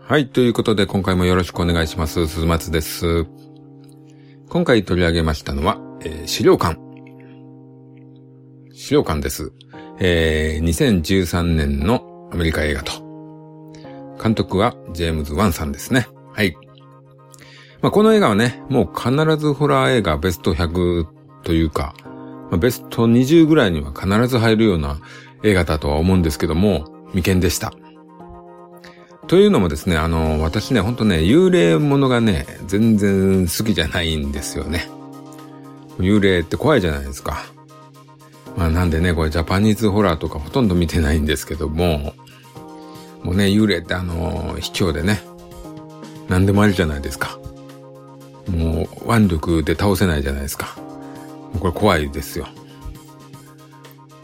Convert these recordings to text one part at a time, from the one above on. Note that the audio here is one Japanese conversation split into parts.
はい。ということで、今回もよろしくお願いします。鈴松です。今回取り上げましたのは、えー、資料館。資料館です。えー、2013年のアメリカ映画と。監督はジェームズ・ワンさんですね。はい。まあ、この映画はね、もう必ずホラー映画ベスト100というか、ま、ベスト20ぐらいには必ず入るような映画だとは思うんですけども、未見でした。というのもですね、あの、私ね、ほんとね、幽霊ものがね、全然好きじゃないんですよね。幽霊って怖いじゃないですか。まあなんでね、これジャパニーズホラーとかほとんど見てないんですけども、もうね、幽霊ってあの、卑怯でね、何でもありじゃないですか。もう腕力で倒せないじゃないですか。これ怖いですよ。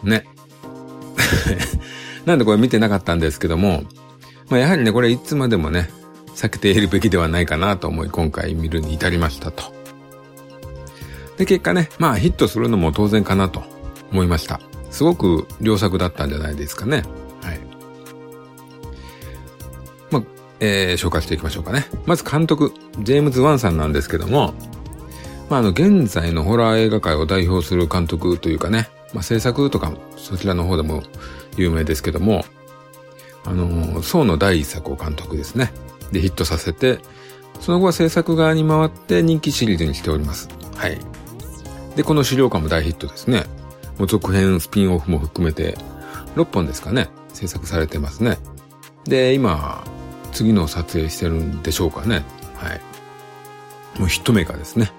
ね。なんでこれ見てなかったんですけども、まあ、やはりね、これいつまでもね、避けているべきではないかなと思い、今回見るに至りましたと。で、結果ね、まあヒットするのも当然かなと思いました。すごく良作だったんじゃないですかね。はい。まあ、えー、紹介していきましょうかね。まず監督、ジェームズ・ワンさんなんですけども、まあ、あの、現在のホラー映画界を代表する監督というかね、まあ、制作とかもそちらの方でも有名ですけども、あの、宋の第一作を監督ですね。で、ヒットさせて、その後は制作側に回って人気シリーズにしております。はい。で、この資料館も大ヒットですね。もう続編、スピンオフも含めて、6本ですかね、制作されてますね。で、今、次の撮影してるんでしょうかね。はい。もうヒットメーカーですね。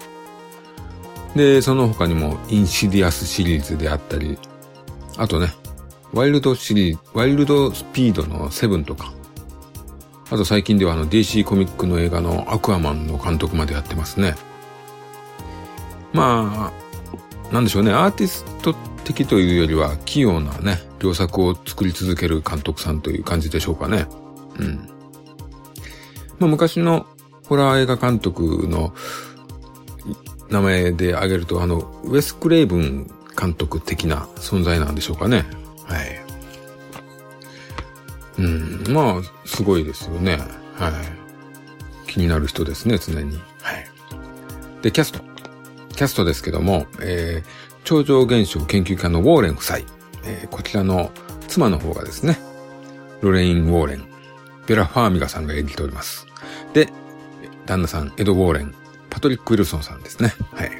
で、その他にも、インシディアスシリーズであったり、あとね、ワイルドシリーズ、ワイルドスピードのセブンとか、あと最近ではあの DC コミックの映画のアクアマンの監督までやってますね。まあ、なんでしょうね、アーティスト的というよりは器用なね、良作を作り続ける監督さんという感じでしょうかね。うん。まあ昔のホラー映画監督の名前で挙げると、あの、ウェス・クレイブン監督的な存在なんでしょうかね。はい。うん、まあ、すごいですよね。はい。気になる人ですね、常に。はい。で、キャスト。キャストですけども、えー、超常現象研究家のウォーレン夫妻。えー、こちらの妻の方がですね、ロレイン・ウォーレン、ベラ・ファーミガさんが演じております。で、旦那さん、エド・ウォーレン、パトリック・ウィルソンさんですね。はい。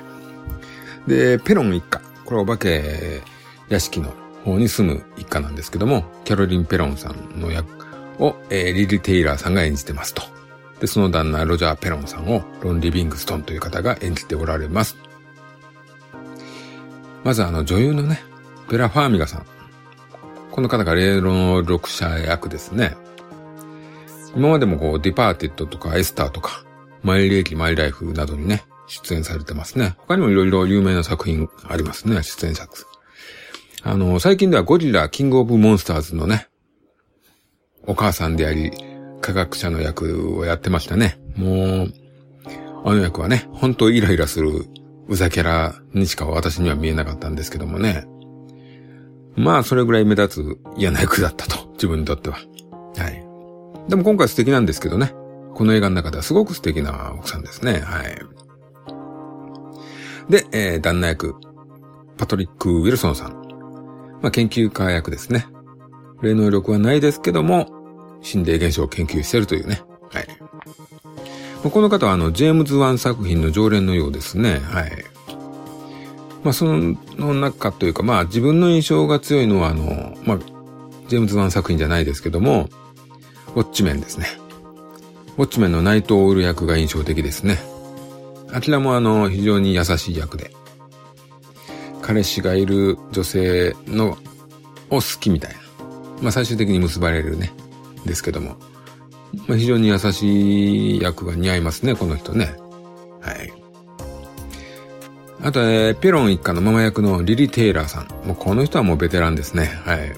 で、ペロン一家。これお化け屋敷の方に住む一家なんですけども、キャロリン・ペロンさんの役を、えー、リリ・テイラーさんが演じてますと。で、その旦那、ロジャー・ペロンさんをロン・リビングストンという方が演じておられます。まずあの女優のね、ベラ・ファーミガさん。この方が霊能力者役ですね。今までもこう、ディパーティッドとかエスターとか、マイレージ・マイライフなどにね、出演されてますね。他にもいろいろ有名な作品ありますね、出演作。あの、最近ではゴジラ、キングオブモンスターズのね、お母さんであり、科学者の役をやってましたね。もう、あの役はね、本当イライラするうざキャラにしか私には見えなかったんですけどもね。まあ、それぐらい目立つ嫌な役だったと、自分にとっては。はい。でも今回素敵なんですけどね。この映画の中ではすごく素敵な奥さんですね。はい。で、えー、旦那役、パトリック・ウィルソンさん。まあ、研究家役ですね。霊能力はないですけども、心霊現象を研究してるというね。はい。まこの方はあの、ジェームズ・ワン作品の常連のようですね。はい。まあ、その中というか、まあ、自分の印象が強いのはあの、まあ、ジェームズ・ワン作品じゃないですけども、ウォッチメンですね。ウォッチメンのナイト・オウル役が印象的ですね。あちらもあの、非常に優しい役で。彼氏がいる女性の、を好きみたいな。まあ最終的に結ばれるね。ですけども。まあ非常に優しい役が似合いますね、この人ね。はい。あと、えー、ペロン一家のママ役のリリ・テイラーさん。もうこの人はもうベテランですね。はい。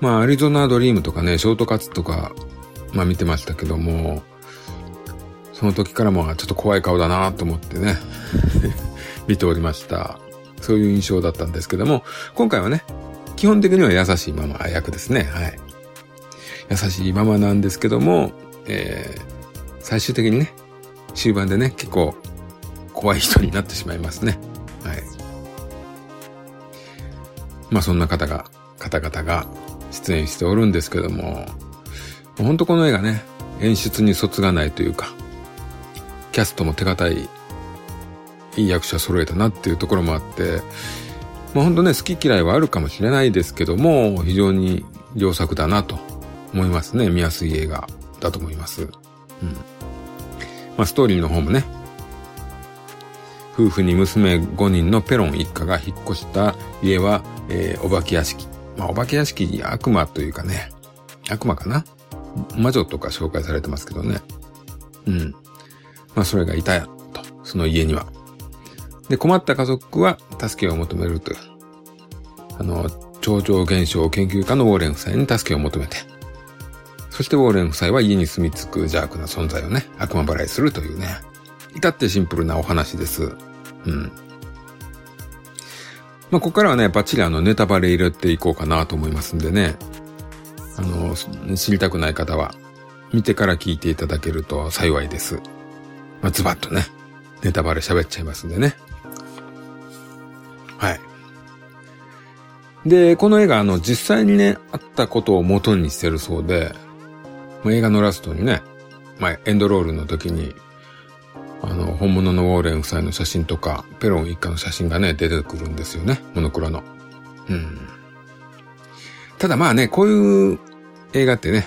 まあ、アリゾナドリームとかね、ショートカツとか、まあ見てましたけども、その時からもちょっと怖い顔だなと思ってね、見ておりました。そういう印象だったんですけども、今回はね、基本的には優しいママ役ですね。はい。優しいママなんですけども、えー、最終的にね、終盤でね、結構怖い人になってしまいますね。はい。まあそんな方が、方々が出演しておるんですけども、本当この映画ね、演出に卒がないというか、キャストも手堅い、いい役者揃えたなっていうところもあって、まあ本当ね、好き嫌いはあるかもしれないですけども、非常に良作だなと思いますね。見やすい映画だと思います。うん。まあストーリーの方もね、夫婦に娘5人のペロン一家が引っ越した家は、えー、お化け屋敷。まあ、お化け屋敷、悪魔というかね、悪魔かな魔女とか紹介されてますけどね。うん。まあ、それがいたやと、その家には。で、困った家族は助けを求めるという。あの、超常現象研究家のウォーレン夫妻に助けを求めて。そしてウォーレン夫妻は家に住み着く邪悪な存在をね、悪魔払いするというね。至ってシンプルなお話です。うん。まあ、ここからはね、バッチリあの、ネタバレ入れていこうかなと思いますんでね。あの、知りたくない方は、見てから聞いていただけると幸いです。まあ、ズバッとね、ネタバレ喋っちゃいますんでね。はい。で、この映画、あの、実際にね、あったことを元にしてるそうで、まあ、映画のラストにね、まあ、エンドロールの時に、あの、本物のウォーレン夫妻の写真とか、ペロン一家の写真がね、出てくるんですよね。モノクロの。うん。ただまあね、こういう映画ってね、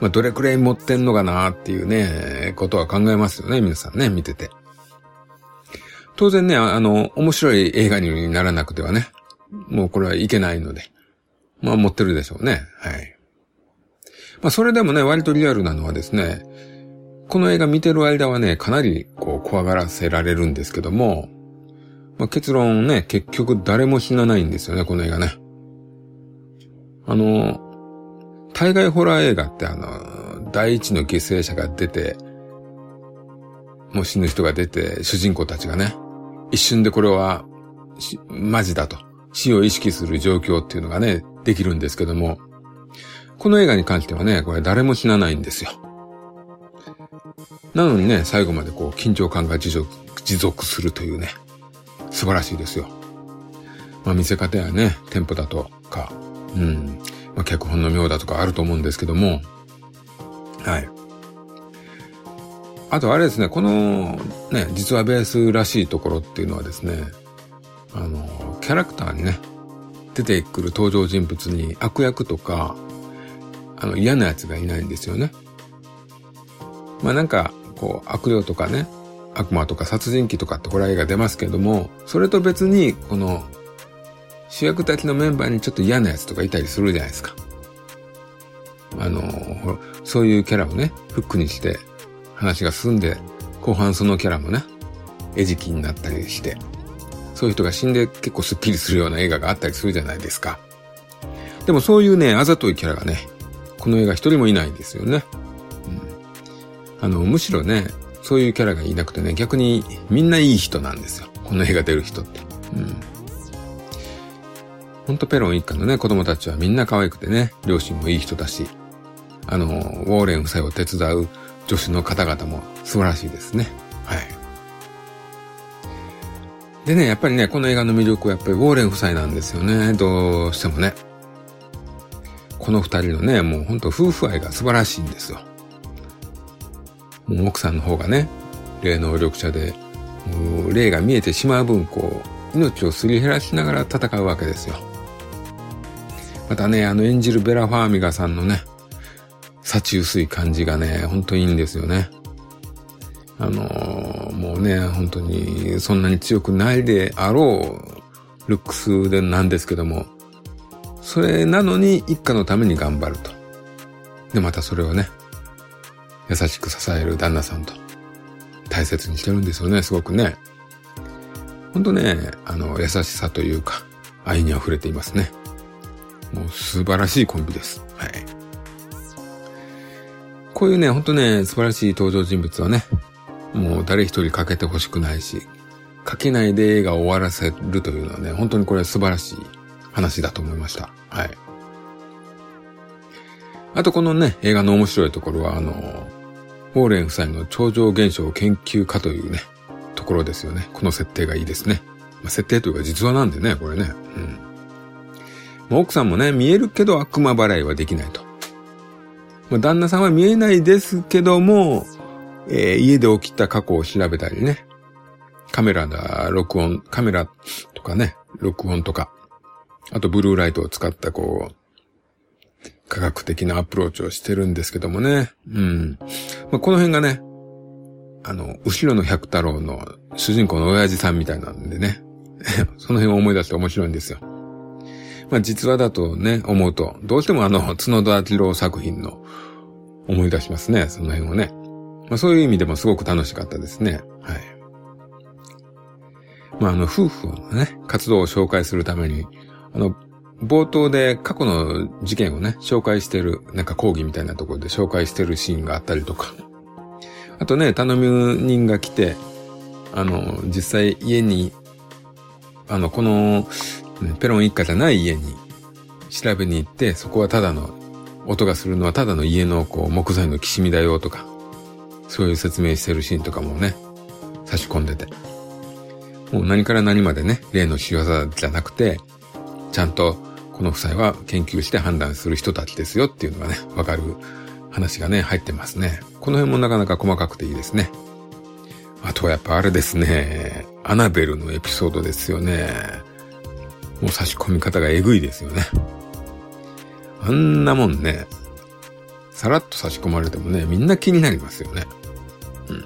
まあどれくらい持ってんのかなっていうね、ことは考えますよね、皆さんね、見てて。当然ね、あの、面白い映画にならなくてはね、もうこれはいけないので、まあ持ってるでしょうね。はい。まあそれでもね、割とリアルなのはですね、この映画見てる間はね、かなりこう怖がらせられるんですけども、まあ、結論ね、結局誰も死なないんですよね、この映画ね。あの、大概ホラー映画ってあの、第一の犠牲者が出て、もう死ぬ人が出て、主人公たちがね、一瞬でこれは、マジだと、死を意識する状況っていうのがね、できるんですけども、この映画に関してはね、これ誰も死なないんですよ。なのにね、最後までこう、緊張感が持続、持続するというね、素晴らしいですよ。まあ見せ方やね、テンポだとか、うん、まあ脚本の妙だとかあると思うんですけども、はい。あとあれですね、このね、実はベースらしいところっていうのはですね、あの、キャラクターにね、出てくる登場人物に悪役とか、あの嫌なやつがいないんですよね。まあなんか、こう、悪霊とかね、悪魔とか殺人鬼とかってホラー映画出ますけども、それと別に、この、主役たちのメンバーにちょっと嫌なやつとかいたりするじゃないですか。あの、そういうキャラをね、フックにして話が進んで、後半そのキャラもね、餌食になったりして、そういう人が死んで結構スッキリするような映画があったりするじゃないですか。でもそういうね、あざといキャラがね、この映画一人もいないんですよね。うんあの、むしろね、そういうキャラがいなくてね、逆にみんないい人なんですよ。この映画出る人って。うん。ほんとペロン一家のね、子供たちはみんな可愛くてね、両親もいい人だし、あの、ウォーレン夫妻を手伝う女子の方々も素晴らしいですね。はい。でね、やっぱりね、この映画の魅力はやっぱりウォーレン夫妻なんですよね。どうしてもね。この二人のね、もうほんと夫婦愛が素晴らしいんですよ。もう奥さんの方がね、霊能力者で、もう霊が見えてしまう分、こう、命をすり減らしながら戦うわけですよ。またね、あの演じるベラ・ファーミガさんのね、幸薄い感じがね、ほんといいんですよね。あのー、もうね、本当にそんなに強くないであろうルックスでなんですけども、それなのに一家のために頑張ると。で、またそれをね、優しく支える旦那さんと大切にしてるんですよね、すごくね。ほんとね、あの、優しさというか、愛に溢れていますね。もう素晴らしいコンビです。はい。こういうね、ほんとね、素晴らしい登場人物はね、もう誰一人欠けてほしくないし、かけないで映画を終わらせるというのはね、本当にこれ素晴らしい話だと思いました。はい。あとこのね、映画の面白いところは、あの、ウォーレン夫妻の超常現象研究家というね、ところですよね。この設定がいいですね。まあ、設定というか実話なんでね、これね。うん。奥さんもね、見えるけど悪魔払いはできないと。まあ、旦那さんは見えないですけども、えー、家で起きた過去を調べたりね。カメラだ、録音、カメラとかね、録音とか。あと、ブルーライトを使ったこう、科学的なアプローチをしてるんですけどもね。うん。まあ、この辺がね、あの、後ろの百太郎の主人公の親父さんみたいなんでね。その辺を思い出して面白いんですよ。まあ実話だとね、思うと、どうしてもあの、角田明郎作品の思い出しますね、その辺をね。まあそういう意味でもすごく楽しかったですね。はい。まああの、夫婦のね、活動を紹介するために、あの、冒頭で過去の事件をね、紹介してる、なんか講義みたいなところで紹介してるシーンがあったりとか。あとね、頼み人が来て、あの、実際家に、あの、この、ペロン一家じゃない家に調べに行って、そこはただの、音がするのはただの家のこう木材のきしみだよとか、そういう説明してるシーンとかもね、差し込んでて。もう何から何までね、例の仕業じゃなくて、ちゃんとこの夫妻は研究して判断する人たちですよっていうのがね、わかる話がね、入ってますね。この辺もなかなか細かくていいですね。あとはやっぱあれですね、アナベルのエピソードですよね。もう差し込み方がえぐいですよね。あんなもんね、さらっと差し込まれてもね、みんな気になりますよね。うん。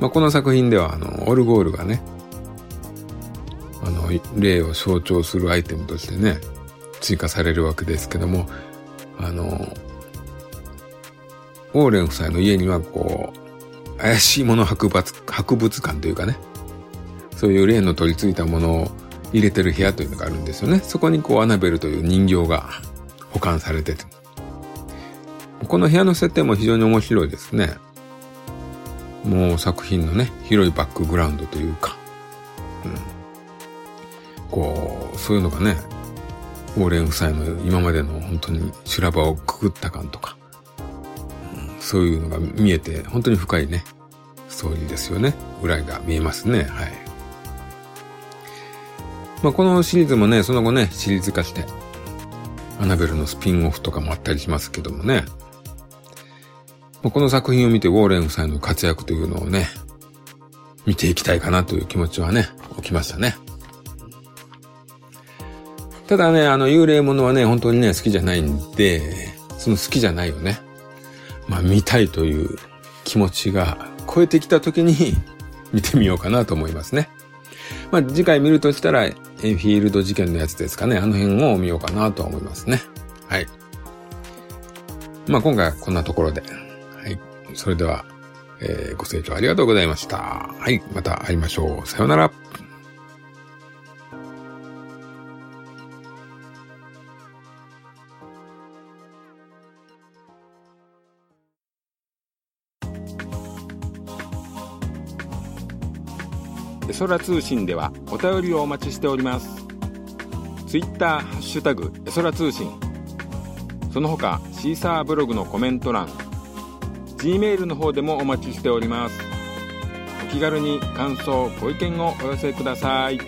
まあ、この作品では、あの、オルゴールがね、あの、霊を象徴するアイテムとしてね、追加されるわけですけども、あの、オーレン夫妻の家にはこう、怪しいもの博物博物館というかね、そういう霊の取り付いたものを入れてる部屋というのがあるんですよね。そこにこうアナベルという人形が保管されてて。この部屋の設定も非常に面白いですね。もう作品のね、広いバックグラウンドというか、うん、こう、そういうのがね、オーレン夫妻の今までの本当に修羅場をくぐった感とか、うん、そういうのが見えて、本当に深いね、ストーリーですよね。裏が見えますね。はい。まあ、このシリーズもね、その後ね、シリーズ化して、アナベルのスピンオフとかもあったりしますけどもね。まあ、この作品を見てウォーレン夫妻の活躍というのをね、見ていきたいかなという気持ちはね、起きましたね。ただね、あの、幽霊ものはね、本当にね、好きじゃないんで、その好きじゃないよね。まあ、見たいという気持ちが超えてきた時に見てみようかなと思いますね。まあ、次回見るとしたら、エンフィールド事件のやつですかね。あの辺を見ようかなと思いますね。はい。まあ、今回はこんなところで。はい。それでは、えー、ご清聴ありがとうございました。はい。また会いましょう。さようなら。エソラ通信ではお便りをお待ちしております。ツイッターハッシュタグエソラ通信。その他シーサーブログのコメント欄 G メールの方でもお待ちしております。お気軽に感想ご意見をお寄せください。